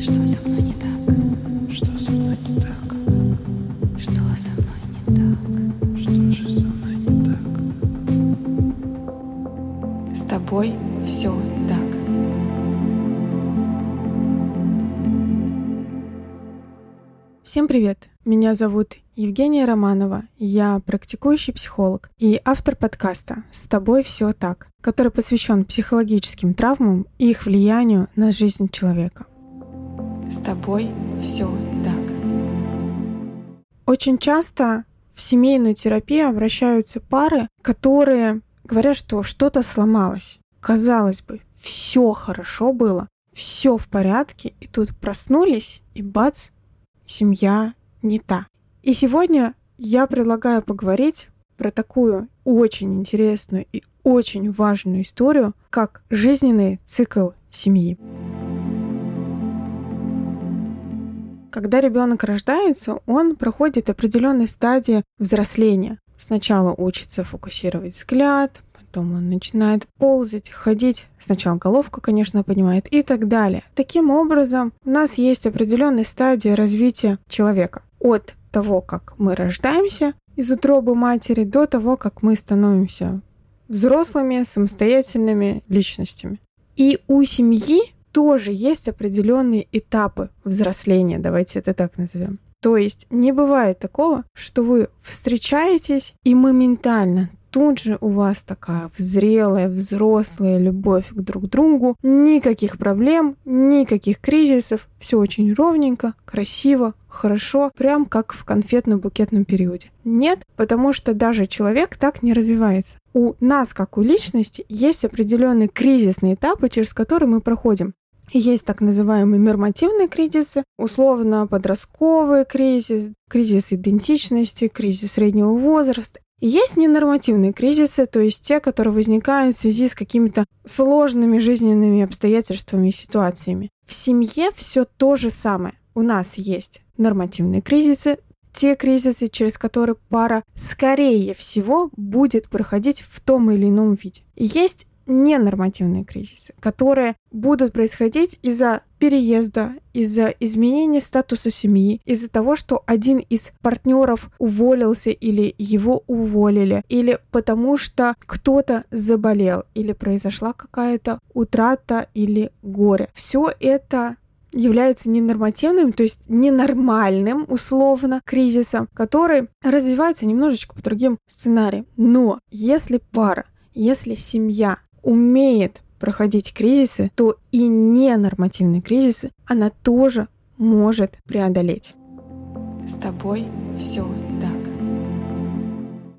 Что со мной не так? Что со мной не так? Что со мной не так? Что же со мной не так? С тобой все так. Всем привет! Меня зовут Евгения Романова. Я практикующий психолог и автор подкаста «С тобой все так», который посвящен психологическим травмам и их влиянию на жизнь человека. С тобой все так. Очень часто в семейную терапию обращаются пары, которые говорят, что что-то сломалось. Казалось бы, все хорошо было, все в порядке, и тут проснулись, и бац, семья не та. И сегодня я предлагаю поговорить про такую очень интересную и очень важную историю, как жизненный цикл семьи. Когда ребенок рождается, он проходит определенные стадии взросления. Сначала учится фокусировать взгляд, потом он начинает ползать, ходить. Сначала головку, конечно, поднимает и так далее. Таким образом, у нас есть определенные стадии развития человека. От того, как мы рождаемся из утробы матери, до того, как мы становимся взрослыми, самостоятельными личностями. И у семьи тоже есть определенные этапы взросления, давайте это так назовем. То есть не бывает такого, что вы встречаетесь и моментально тут же у вас такая взрелая, взрослая любовь к друг другу, никаких проблем, никаких кризисов, все очень ровненько, красиво, хорошо, прям как в конфетно-букетном периоде. Нет, потому что даже человек так не развивается. У нас, как у личности, есть определенные кризисные этапы, через которые мы проходим. Есть так называемые нормативные кризисы, условно подростковый кризис, кризис идентичности, кризис среднего возраста. Есть ненормативные кризисы, то есть те, которые возникают в связи с какими-то сложными жизненными обстоятельствами и ситуациями. В семье все то же самое. У нас есть нормативные кризисы, те кризисы, через которые пара, скорее всего, будет проходить в том или ином виде. Есть ненормативные кризисы, которые будут происходить из-за переезда, из-за изменения статуса семьи, из-за того, что один из партнеров уволился или его уволили, или потому что кто-то заболел, или произошла какая-то утрата или горе. Все это является ненормативным, то есть ненормальным, условно, кризисом, который развивается немножечко по другим сценариям. Но если пара, если семья умеет проходить кризисы, то и ненормативные кризисы она тоже может преодолеть. С тобой все так.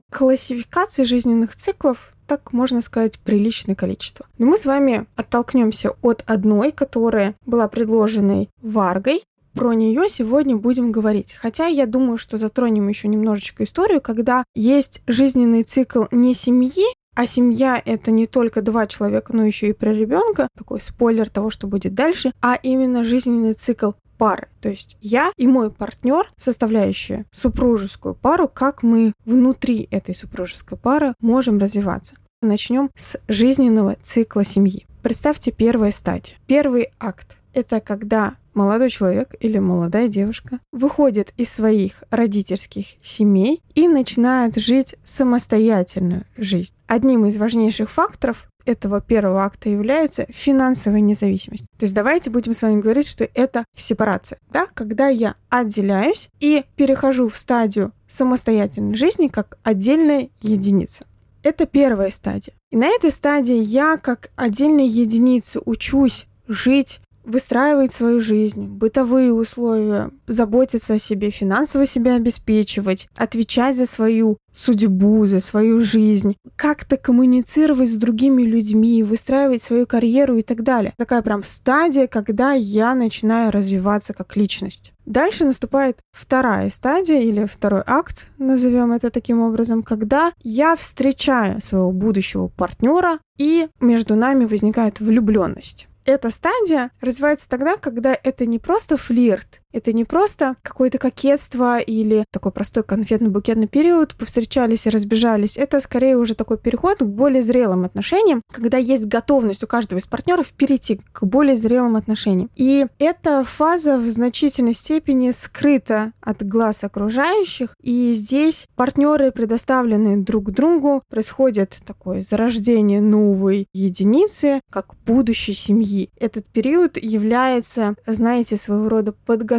Классификации жизненных циклов так можно сказать, приличное количество. Но мы с вами оттолкнемся от одной, которая была предложенной Варгой. Про нее сегодня будем говорить. Хотя я думаю, что затронем еще немножечко историю, когда есть жизненный цикл не семьи, а семья это не только два человека, но еще и про ребенка, такой спойлер того, что будет дальше, а именно жизненный цикл пары. То есть я и мой партнер, составляющие супружескую пару, как мы внутри этой супружеской пары можем развиваться. Начнем с жизненного цикла семьи. Представьте первая стадия. Первый акт — это когда молодой человек или молодая девушка выходит из своих родительских семей и начинает жить самостоятельную жизнь. Одним из важнейших факторов этого первого акта является финансовая независимость. То есть давайте будем с вами говорить, что это сепарация, да, когда я отделяюсь и перехожу в стадию самостоятельной жизни как отдельная единица. Это первая стадия. И на этой стадии я как отдельная единица учусь жить выстраивать свою жизнь, бытовые условия, заботиться о себе, финансово себя обеспечивать, отвечать за свою судьбу, за свою жизнь, как-то коммуницировать с другими людьми, выстраивать свою карьеру и так далее. Такая прям стадия, когда я начинаю развиваться как личность. Дальше наступает вторая стадия или второй акт, назовем это таким образом, когда я встречаю своего будущего партнера и между нами возникает влюбленность эта стадия развивается тогда, когда это не просто флирт, Это не просто какое-то кокетство или такой простой конфетно-букетный период, повстречались и разбежались. Это скорее уже такой переход к более зрелым отношениям, когда есть готовность у каждого из партнеров перейти к более зрелым отношениям. И эта фаза в значительной степени скрыта от глаз окружающих, и здесь партнеры предоставлены друг другу, происходит такое зарождение новой единицы, как будущей семьи. Этот период является, знаете, своего рода подготовкой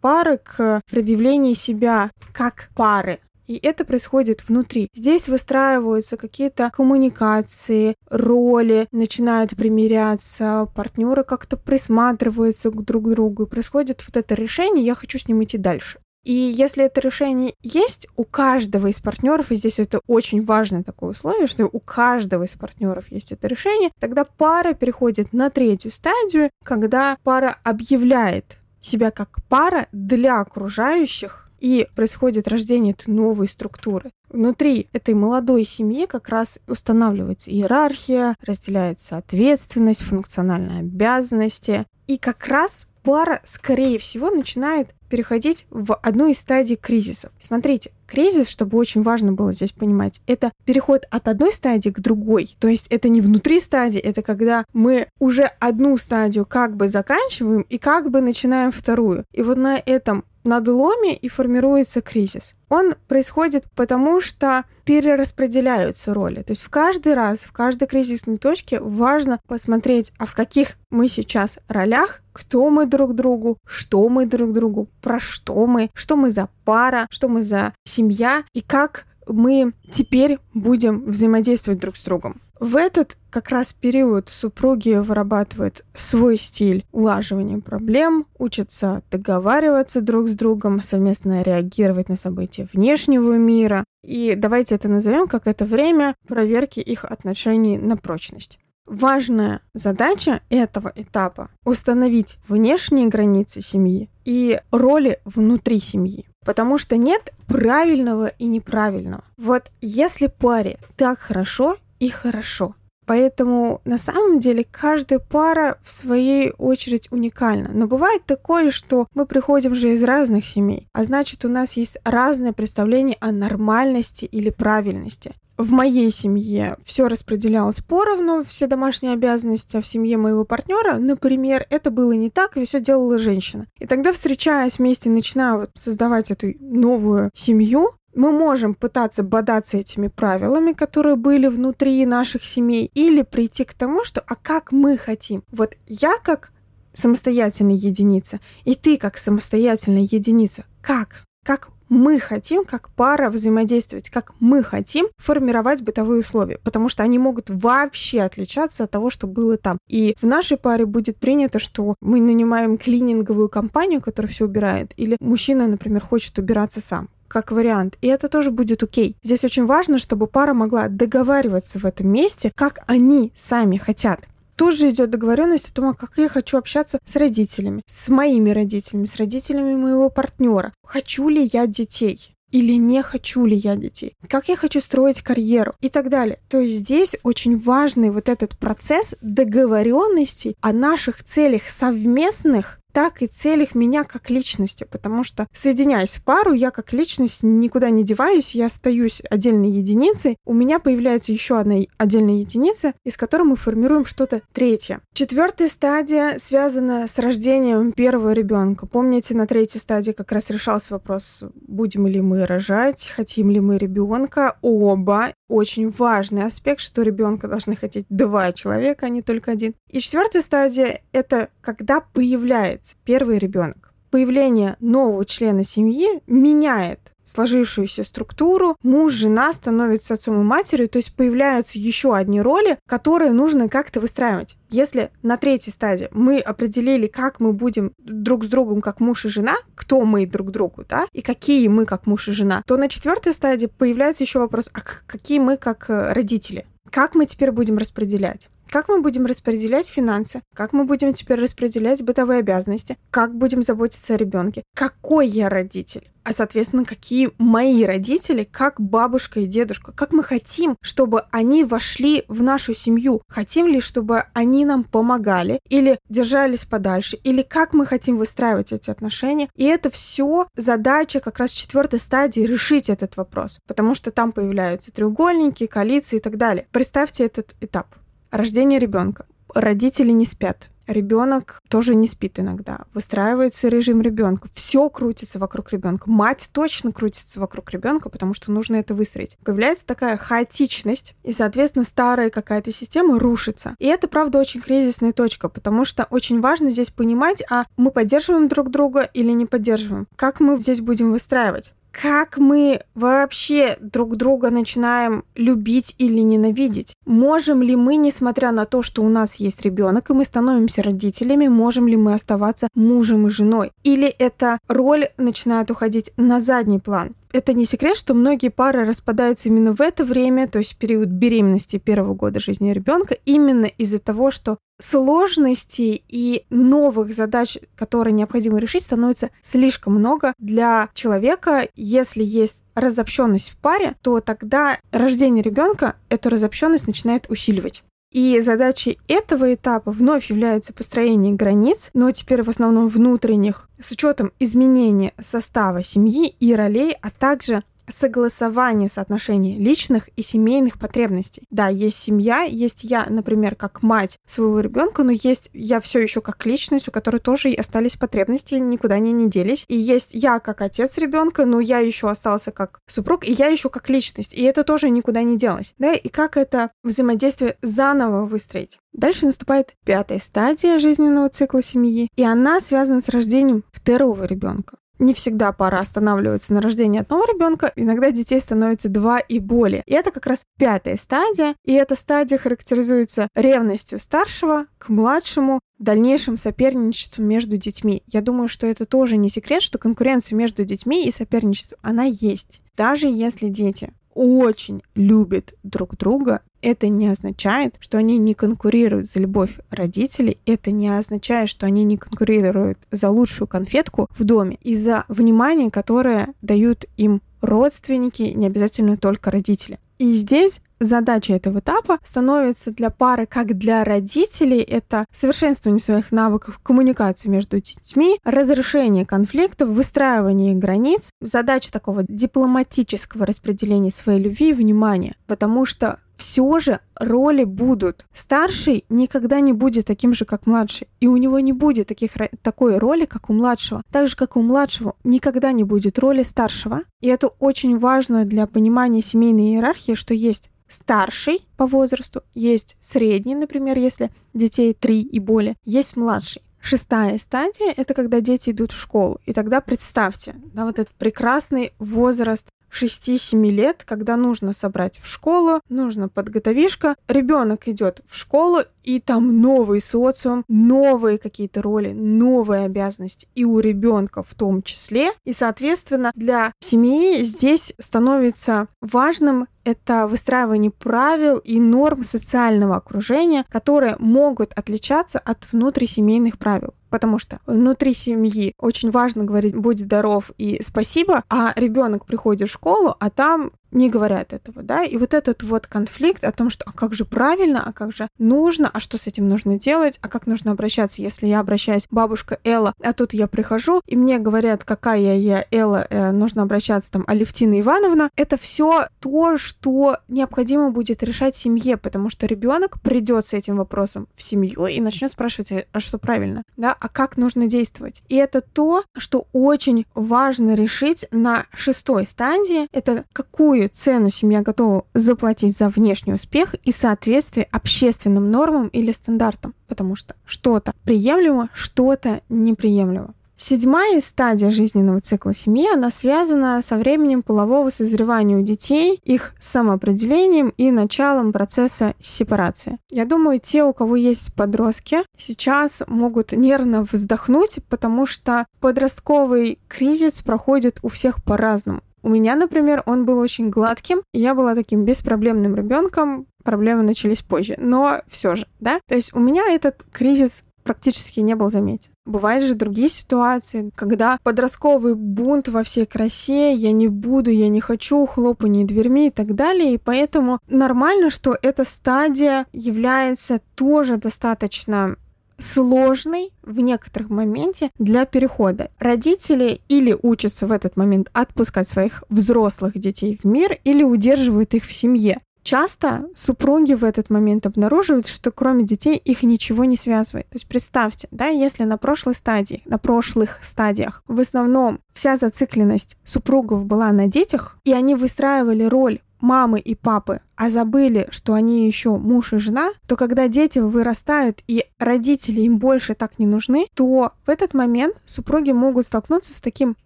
пары к предъявлению себя как пары. И это происходит внутри. Здесь выстраиваются какие-то коммуникации, роли, начинают примиряться, партнеры как-то присматриваются друг к другу, и происходит вот это решение, я хочу с ним идти дальше. И если это решение есть у каждого из партнеров, и здесь это очень важное такое условие, что у каждого из партнеров есть это решение, тогда пара переходит на третью стадию, когда пара объявляет себя как пара для окружающих, и происходит рождение этой новой структуры. Внутри этой молодой семьи как раз устанавливается иерархия, разделяется ответственность, функциональные обязанности. И как раз пара, скорее всего, начинает переходить в одну из стадий кризисов. Смотрите, кризис, чтобы очень важно было здесь понимать, это переход от одной стадии к другой. То есть это не внутри стадии, это когда мы уже одну стадию как бы заканчиваем и как бы начинаем вторую. И вот на этом надломе и формируется кризис. Он происходит потому, что перераспределяются роли. То есть в каждый раз, в каждой кризисной точке важно посмотреть, а в каких мы сейчас ролях, кто мы друг другу, что мы друг другу, про что мы, что мы за пара, что мы за семья и как мы теперь будем взаимодействовать друг с другом. В этот как раз период супруги вырабатывают свой стиль улаживания проблем, учатся договариваться друг с другом, совместно реагировать на события внешнего мира. И давайте это назовем как это время проверки их отношений на прочность. Важная задача этого этапа — установить внешние границы семьи и роли внутри семьи. Потому что нет правильного и неправильного. Вот если паре так хорошо, и хорошо. Поэтому на самом деле каждая пара в своей очередь уникальна. Но бывает такое, что мы приходим же из разных семей, а значит у нас есть разное представление о нормальности или правильности. В моей семье все распределялось поровну, все домашние обязанности, а в семье моего партнера, например, это было не так, и все делала женщина. И тогда, встречаясь вместе, начинаю вот создавать эту новую семью, мы можем пытаться бодаться этими правилами, которые были внутри наших семей, или прийти к тому, что а как мы хотим. Вот я как самостоятельная единица, и ты как самостоятельная единица. Как? Как мы хотим, как пара взаимодействовать, как мы хотим формировать бытовые условия, потому что они могут вообще отличаться от того, что было там. И в нашей паре будет принято, что мы нанимаем клининговую компанию, которая все убирает, или мужчина, например, хочет убираться сам как вариант. И это тоже будет окей. Здесь очень важно, чтобы пара могла договариваться в этом месте, как они сами хотят. Тут же идет договоренность о том, а как я хочу общаться с родителями, с моими родителями, с родителями моего партнера. Хочу ли я детей? или не хочу ли я детей, как я хочу строить карьеру и так далее. То есть здесь очень важный вот этот процесс договоренности о наших целях совместных так и целях меня как личности, потому что, соединяясь в пару, я как личность никуда не деваюсь, я остаюсь отдельной единицей, у меня появляется еще одна отдельная единица, из которой мы формируем что-то третье. Четвертая стадия связана с рождением первого ребенка. Помните, на третьей стадии как раз решался вопрос, будем ли мы рожать, хотим ли мы ребенка. Оба очень важный аспект, что ребенка должны хотеть два человека, а не только один. И четвертая стадия — это когда появляется первый ребенок. Появление нового члена семьи меняет сложившуюся структуру, муж, жена становятся отцом и матерью, то есть появляются еще одни роли, которые нужно как-то выстраивать. Если на третьей стадии мы определили, как мы будем друг с другом как муж и жена, кто мы друг другу, да, и какие мы как муж и жена, то на четвертой стадии появляется еще вопрос, а какие мы как э, родители. Как мы теперь будем распределять? Как мы будем распределять финансы? Как мы будем теперь распределять бытовые обязанности? Как будем заботиться о ребенке? Какой я родитель? а, соответственно, какие мои родители, как бабушка и дедушка, как мы хотим, чтобы они вошли в нашу семью, хотим ли, чтобы они нам помогали или держались подальше, или как мы хотим выстраивать эти отношения. И это все задача как раз четвертой стадии решить этот вопрос, потому что там появляются треугольники, коалиции и так далее. Представьте этот этап. Рождение ребенка. Родители не спят Ребенок тоже не спит иногда. Выстраивается режим ребенка. Все крутится вокруг ребенка. Мать точно крутится вокруг ребенка, потому что нужно это выстроить. Появляется такая хаотичность, и, соответственно, старая какая-то система рушится. И это, правда, очень кризисная точка, потому что очень важно здесь понимать, а мы поддерживаем друг друга или не поддерживаем. Как мы здесь будем выстраивать? Как мы вообще друг друга начинаем любить или ненавидеть? Можем ли мы, несмотря на то, что у нас есть ребенок, и мы становимся родителями, можем ли мы оставаться мужем и женой? Или эта роль начинает уходить на задний план? Это не секрет, что многие пары распадаются именно в это время, то есть в период беременности первого года жизни ребенка, именно из-за того, что сложностей и новых задач, которые необходимо решить, становится слишком много для человека. Если есть разобщенность в паре, то тогда рождение ребенка эту разобщенность начинает усиливать. И задачей этого этапа вновь является построение границ, но теперь в основном внутренних, с учетом изменения состава семьи и ролей, а также согласование соотношений личных и семейных потребностей. Да, есть семья, есть я, например, как мать своего ребенка, но есть я все еще как личность, у которой тоже остались потребности, никуда они не делись. И есть я как отец ребенка, но я еще остался как супруг, и я еще как личность, и это тоже никуда не делось. Да, и как это взаимодействие заново выстроить? Дальше наступает пятая стадия жизненного цикла семьи, и она связана с рождением второго ребенка не всегда пара останавливается на рождении одного ребенка, иногда детей становится два и более. И это как раз пятая стадия, и эта стадия характеризуется ревностью старшего к младшему, дальнейшим соперничеством между детьми. Я думаю, что это тоже не секрет, что конкуренция между детьми и соперничество, она есть. Даже если дети очень любят друг друга, это не означает, что они не конкурируют за любовь родителей, это не означает, что они не конкурируют за лучшую конфетку в доме и за внимание, которое дают им родственники, не обязательно только родители. И здесь задача этого этапа становится для пары, как для родителей, это совершенствование своих навыков коммуникации между детьми, разрешение конфликтов, выстраивание границ, задача такого дипломатического распределения своей любви и внимания, потому что все же роли будут. Старший никогда не будет таким же, как младший. И у него не будет таких, такой роли, как у младшего. Так же, как у младшего, никогда не будет роли старшего. И это очень важно для понимания семейной иерархии, что есть старший по возрасту, есть средний, например, если детей три и более, есть младший. Шестая стадия — это когда дети идут в школу. И тогда представьте, да, вот этот прекрасный возраст 6-7 лет, когда нужно собрать в школу, нужно подготовишка, ребенок идет в школу, и там новый социум, новые какие-то роли, новые обязанности, и у ребенка в том числе. И, соответственно, для семьи здесь становится важным это выстраивание правил и норм социального окружения, которые могут отличаться от внутрисемейных правил. Потому что внутри семьи очень важно говорить «будь здоров» и «спасибо», а ребенок приходит в школу, а там не говорят этого, да, и вот этот вот конфликт о том, что а как же правильно, а как же нужно, а что с этим нужно делать, а как нужно обращаться, если я обращаюсь бабушка Элла, а тут я прихожу, и мне говорят, какая я Элла, э, нужно обращаться там Алевтина Ивановна, это все то, что необходимо будет решать семье, потому что ребенок придет с этим вопросом в семью и начнет спрашивать, а, что правильно, да, а как нужно действовать. И это то, что очень важно решить на шестой стадии, это какую какую цену семья готова заплатить за внешний успех и соответствие общественным нормам или стандартам, потому что что-то приемлемо, что-то неприемлемо. Седьмая стадия жизненного цикла семьи, она связана со временем полового созревания у детей, их самоопределением и началом процесса сепарации. Я думаю, те, у кого есть подростки, сейчас могут нервно вздохнуть, потому что подростковый кризис проходит у всех по-разному. У меня, например, он был очень гладким, и я была таким беспроблемным ребенком. Проблемы начались позже, но все же, да. То есть у меня этот кризис практически не был заметен. Бывают же другие ситуации, когда подростковый бунт во всей красе, я не буду, я не хочу, хлопанье дверьми и так далее. И поэтому нормально, что эта стадия является тоже достаточно сложной в некоторых моменте для перехода. Родители или учатся в этот момент отпускать своих взрослых детей в мир, или удерживают их в семье. Часто супруги в этот момент обнаруживают, что кроме детей их ничего не связывает. То есть представьте, да, если на прошлой стадии, на прошлых стадиях в основном вся зацикленность супругов была на детях, и они выстраивали роль мамы и папы, а забыли, что они еще муж и жена, то когда дети вырастают и родители им больше так не нужны, то в этот момент супруги могут столкнуться с таким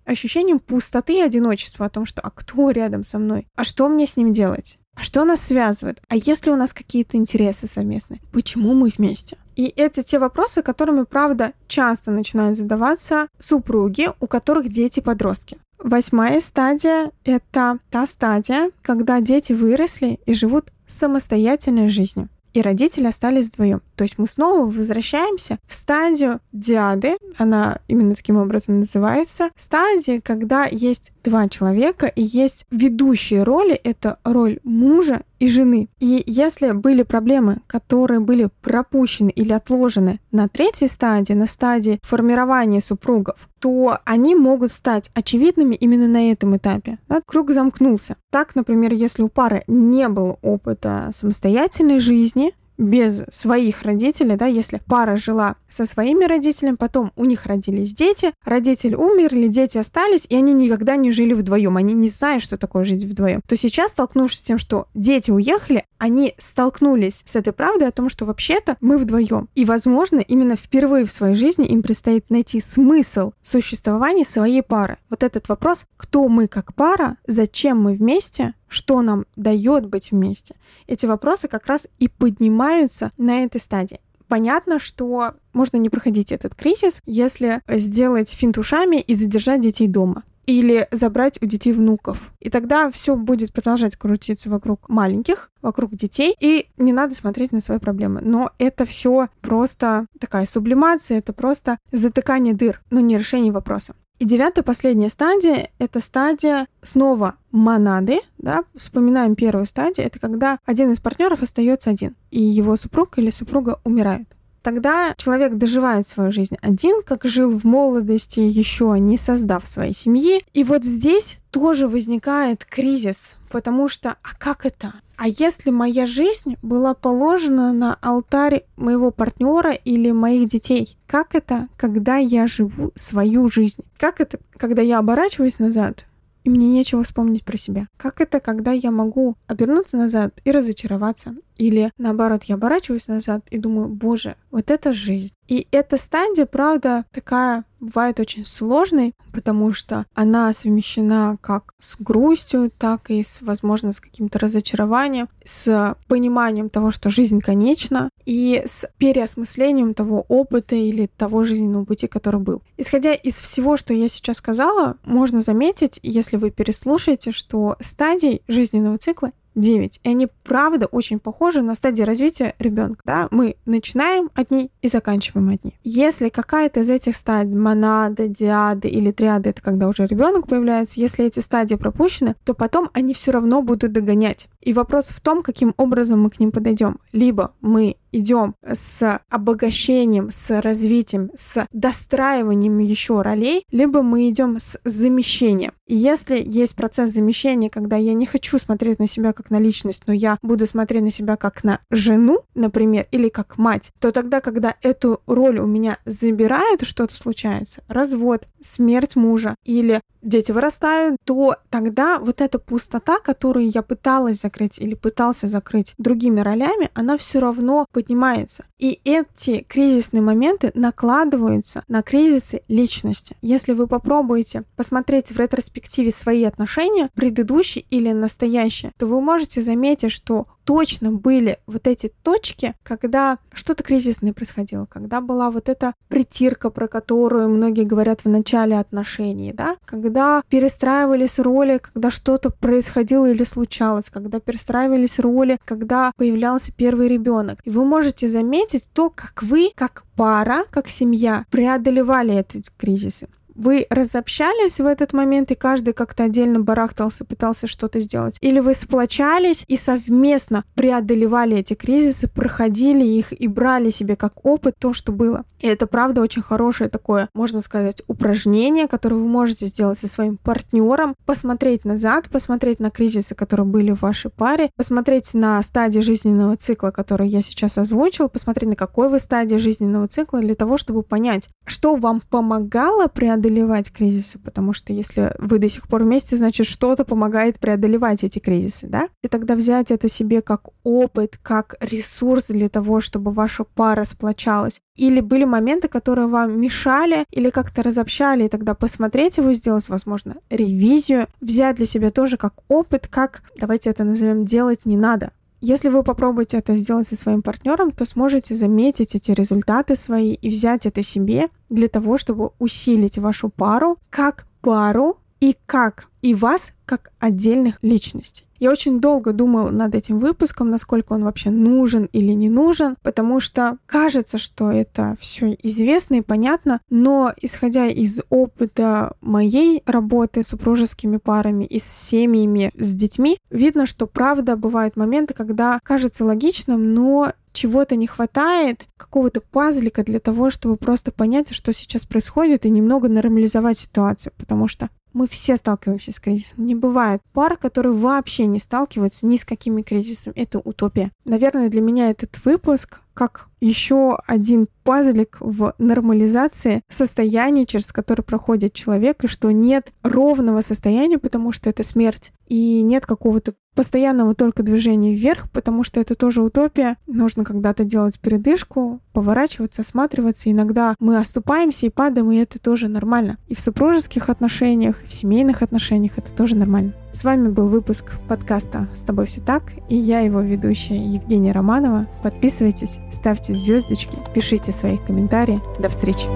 ощущением пустоты и одиночества о том, что а кто рядом со мной? А что мне с ним делать? А что нас связывает? А если у нас какие-то интересы совместные? Почему мы вместе? И это те вопросы, которыми, правда, часто начинают задаваться супруги, у которых дети-подростки. Восьмая стадия — это та стадия, когда дети выросли и живут самостоятельной жизнью и родители остались вдвоем. То есть мы снова возвращаемся в стадию диады, она именно таким образом называется, стадия, когда есть два человека и есть ведущие роли, это роль мужа и жены. И если были проблемы, которые были пропущены или отложены на третьей стадии, на стадии формирования супругов, то они могут стать очевидными именно на этом этапе. Да? Круг замкнулся. Так, например, если у пары не было опыта самостоятельной жизни, без своих родителей, да, если пара жила со своими родителями, потом у них родились дети, родители умерли, дети остались, и они никогда не жили вдвоем, они не знают, что такое жить вдвоем, то сейчас, столкнувшись с тем, что дети уехали, они столкнулись с этой правдой о том, что вообще-то мы вдвоем. И, возможно, именно впервые в своей жизни им предстоит найти смысл существования своей пары. Вот этот вопрос, кто мы как пара, зачем мы вместе, что нам дает быть вместе. Эти вопросы как раз и поднимаются на этой стадии. Понятно, что можно не проходить этот кризис, если сделать финт ушами и задержать детей дома или забрать у детей внуков. И тогда все будет продолжать крутиться вокруг маленьких, вокруг детей, и не надо смотреть на свои проблемы. Но это все просто такая сублимация, это просто затыкание дыр, но не решение вопроса. И девятая, последняя стадия — это стадия снова монады. Да? Вспоминаем первую стадию. Это когда один из партнеров остается один, и его супруг или супруга умирают. Тогда человек доживает свою жизнь один, как жил в молодости, еще не создав своей семьи. И вот здесь тоже возникает кризис, потому что, а как это? А если моя жизнь была положена на алтарь моего партнера или моих детей? Как это, когда я живу свою жизнь? Как это, когда я оборачиваюсь назад и мне нечего вспомнить про себя. Как это, когда я могу обернуться назад и разочароваться? Или наоборот, я оборачиваюсь назад и думаю, боже, вот это жизнь. И эта стадия, правда, такая бывает очень сложной, потому что она совмещена как с грустью, так и с, возможно, с каким-то разочарованием, с пониманием того, что жизнь конечна, и с переосмыслением того опыта или того жизненного пути, который был. Исходя из всего, что я сейчас сказала, можно заметить, если вы переслушаете, что стадий жизненного цикла 9. И они, правда, очень похожи на стадии развития ребенка. Да? Мы начинаем одни и заканчиваем одни. Если какая-то из этих стадий, монада, диады или триады, это когда уже ребенок появляется, если эти стадии пропущены, то потом они все равно будут догонять. И вопрос в том, каким образом мы к ним подойдем. Либо мы идем с обогащением, с развитием, с достраиванием еще ролей, либо мы идем с замещением. И если есть процесс замещения, когда я не хочу смотреть на себя как на личность, но я буду смотреть на себя как на жену, например, или как мать, то тогда, когда эту роль у меня забирают, что-то случается, развод, смерть мужа или дети вырастают, то тогда вот эта пустота, которую я пыталась закрыть или пытался закрыть другими ролями, она все равно поднимается. И эти кризисные моменты накладываются на кризисы личности. Если вы попробуете посмотреть в ретроспективе свои отношения, предыдущие или настоящие, то вы можете заметить, что точно были вот эти точки, когда что-то кризисное происходило, когда была вот эта притирка, про которую многие говорят в начале отношений, да, когда перестраивались роли, когда что-то происходило или случалось, когда перестраивались роли, когда появлялся первый ребенок. И вы можете заметить то, как вы, как пара, как семья преодолевали эти кризисы вы разобщались в этот момент, и каждый как-то отдельно барахтался, пытался что-то сделать? Или вы сплочались и совместно преодолевали эти кризисы, проходили их и брали себе как опыт то, что было? И это, правда, очень хорошее такое, можно сказать, упражнение, которое вы можете сделать со своим партнером, посмотреть назад, посмотреть на кризисы, которые были в вашей паре, посмотреть на стадии жизненного цикла, который я сейчас озвучил, посмотреть, на какой вы стадии жизненного цикла для того, чтобы понять, что вам помогало преодолеть преодолевать кризисы, потому что если вы до сих пор вместе, значит, что-то помогает преодолевать эти кризисы, да? И тогда взять это себе как опыт, как ресурс для того, чтобы ваша пара сплочалась. Или были моменты, которые вам мешали или как-то разобщали, и тогда посмотреть его, сделать, возможно, ревизию, взять для себя тоже как опыт, как, давайте это назовем, делать не надо. Если вы попробуете это сделать со своим партнером, то сможете заметить эти результаты свои и взять это себе для того, чтобы усилить вашу пару как пару и как и вас как отдельных личностей. Я очень долго думала над этим выпуском, насколько он вообще нужен или не нужен, потому что кажется, что это все известно и понятно, но исходя из опыта моей работы с супружескими парами и с семьями, с детьми, видно, что правда бывают моменты, когда кажется логичным, но чего-то не хватает, какого-то пазлика для того, чтобы просто понять, что сейчас происходит, и немного нормализовать ситуацию, потому что мы все сталкиваемся с кризисом. Не бывает пар, которые вообще не сталкиваются ни с какими кризисами. Это утопия. Наверное, для меня этот выпуск как еще один пазлик в нормализации состояния, через которое проходит человек, и что нет ровного состояния, потому что это смерть, и нет какого-то постоянного только движения вверх, потому что это тоже утопия. Нужно когда-то делать передышку, поворачиваться, осматриваться. Иногда мы оступаемся и падаем, и это тоже нормально. И в супружеских отношениях, и в семейных отношениях это тоже нормально. С вами был выпуск подкаста «С тобой все так» и я его ведущая Евгения Романова. Подписывайтесь, ставьте звездочки, пишите свои комментарии. До встречи!